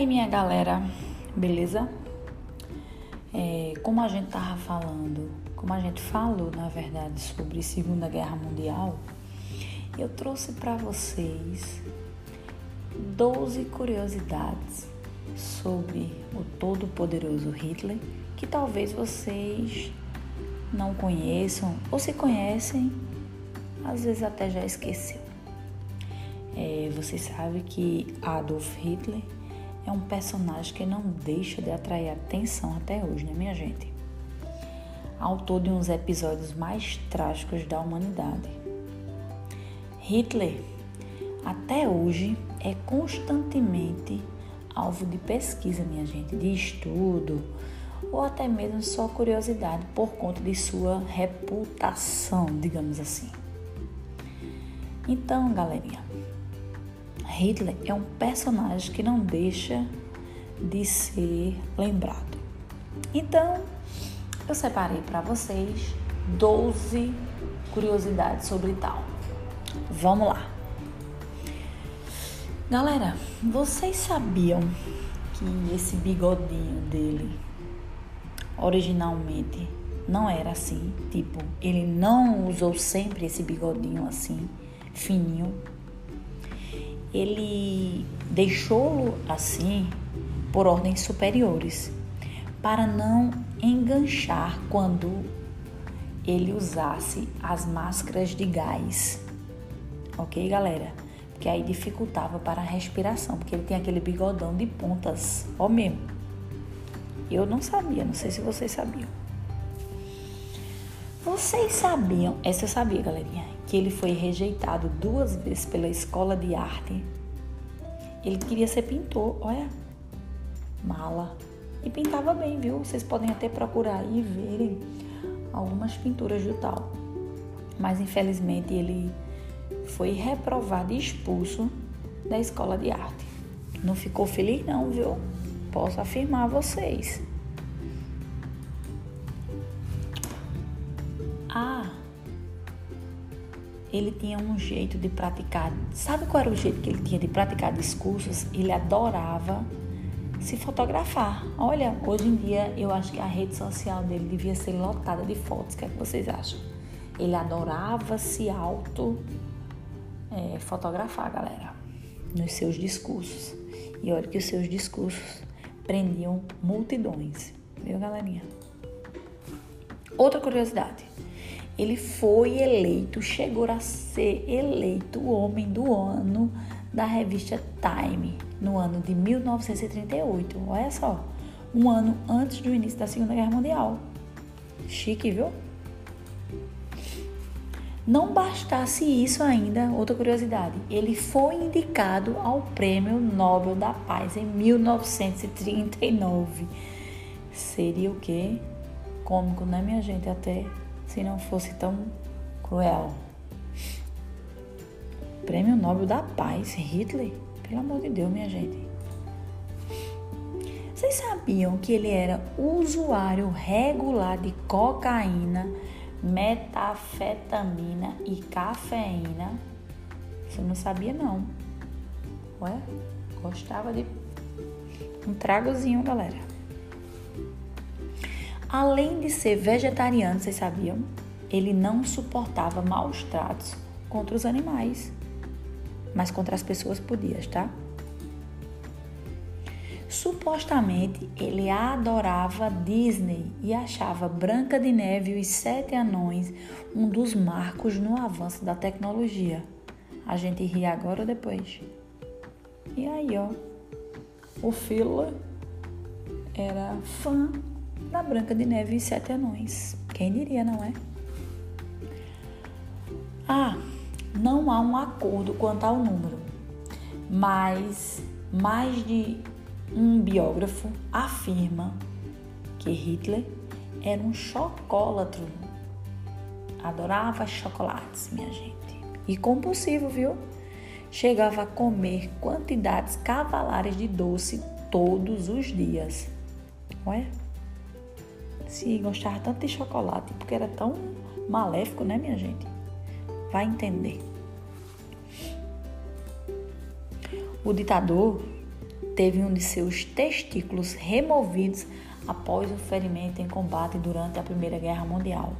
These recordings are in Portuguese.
aí, minha galera, beleza? É, como a gente tava falando, como a gente falou, na verdade, sobre Segunda Guerra Mundial, eu trouxe para vocês 12 curiosidades sobre o todo-poderoso Hitler que talvez vocês não conheçam ou se conhecem, às vezes até já esqueceu. É, você sabe que Adolf Hitler é um personagem que não deixa de atrair atenção até hoje, né, minha gente? Autor de uns episódios mais trágicos da humanidade. Hitler, até hoje, é constantemente alvo de pesquisa, minha gente, de estudo ou até mesmo só curiosidade por conta de sua reputação, digamos assim. Então, galerinha, Hitler é um personagem que não deixa de ser lembrado. Então, eu separei para vocês 12 curiosidades sobre tal. Vamos lá. Galera, vocês sabiam que esse bigodinho dele originalmente não era assim? Tipo, ele não usou sempre esse bigodinho assim, fininho ele deixou-lo assim por ordens superiores, para não enganchar quando ele usasse as máscaras de gás. Ok, galera? Porque aí dificultava para a respiração, porque ele tem aquele bigodão de pontas, ó mesmo. Eu não sabia, não sei se vocês sabiam. Vocês sabiam, essa eu sabia, galerinha, que ele foi rejeitado duas vezes pela escola de arte. Ele queria ser pintor, olha, mala. E pintava bem, viu? Vocês podem até procurar e verem algumas pinturas do tal. Mas infelizmente ele foi reprovado e expulso da escola de arte. Não ficou feliz não, viu? Posso afirmar a vocês. Ele tinha um jeito de praticar. Sabe qual era o jeito que ele tinha de praticar discursos? Ele adorava se fotografar. Olha, hoje em dia eu acho que a rede social dele devia ser lotada de fotos. O que é que vocês acham? Ele adorava se auto é, fotografar, galera, nos seus discursos. E olha que os seus discursos prendiam multidões, viu, galerinha? Outra curiosidade. Ele foi eleito, chegou a ser eleito o homem do ano da revista Time no ano de 1938. Olha só, um ano antes do início da Segunda Guerra Mundial. Chique, viu? Não bastasse isso ainda, outra curiosidade, ele foi indicado ao Prêmio Nobel da Paz em 1939. Seria o quê? Cômico, né, minha gente? Até se não fosse tão cruel. Prêmio Nobel da Paz, Hitler? Pelo amor de Deus, minha gente. Vocês sabiam que ele era usuário regular de cocaína, metafetamina e cafeína? Você não sabia não. Ué? Gostava de um tragozinho, galera. Além de ser vegetariano, vocês sabiam? Ele não suportava maus tratos contra os animais, mas contra as pessoas podia, tá? Supostamente ele adorava Disney e achava Branca de Neve e os Sete Anões um dos marcos no avanço da tecnologia. A gente ri agora ou depois? E aí, ó, o Fila era fã da Branca de Neve e Sete Anões. Quem diria, não é? Ah, não há um acordo quanto ao número, mas mais de um biógrafo afirma que Hitler era um chocólatro. Adorava chocolates, minha gente. E compulsivo, viu? Chegava a comer quantidades cavalares de doce todos os dias. Ué? Se gostava tanto de chocolate, porque era tão maléfico, né, minha gente? Vai entender. O ditador teve um de seus testículos removidos após o ferimento em combate durante a Primeira Guerra Mundial.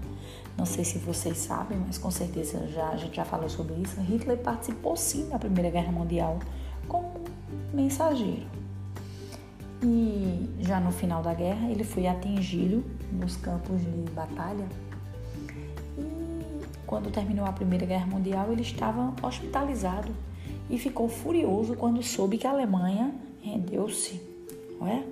Não sei se vocês sabem, mas com certeza já, a gente já falou sobre isso. Hitler participou sim da Primeira Guerra Mundial como mensageiro. E já no final da guerra ele foi atingido nos campos de batalha. E quando terminou a Primeira Guerra Mundial, ele estava hospitalizado e ficou furioso quando soube que a Alemanha rendeu-se. Não é?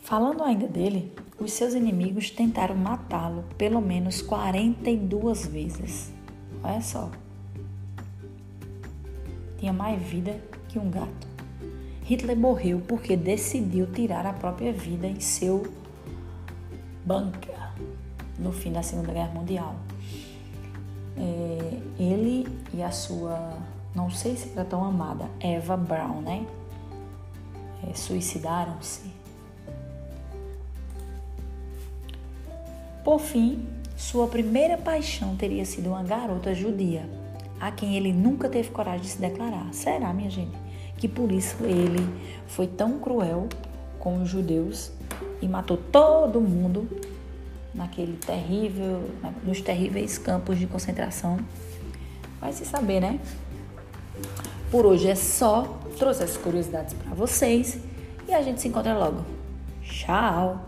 Falando ainda dele, os seus inimigos tentaram matá-lo pelo menos 42 vezes. Olha só. Tinha mais vida que um gato. Hitler morreu porque decidiu tirar a própria vida em seu bunker no fim da Segunda Guerra Mundial. É, ele e a sua, não sei se era tão amada, Eva Braun, né? É, Suicidaram-se Por fim, sua primeira paixão teria sido uma garota judia, a quem ele nunca teve coragem de se declarar. Será, minha gente, que por isso ele foi tão cruel com os judeus e matou todo mundo naquele terrível, nos terríveis campos de concentração? Vai se saber, né? Por hoje é só. Trouxe essas curiosidades para vocês e a gente se encontra logo. Tchau!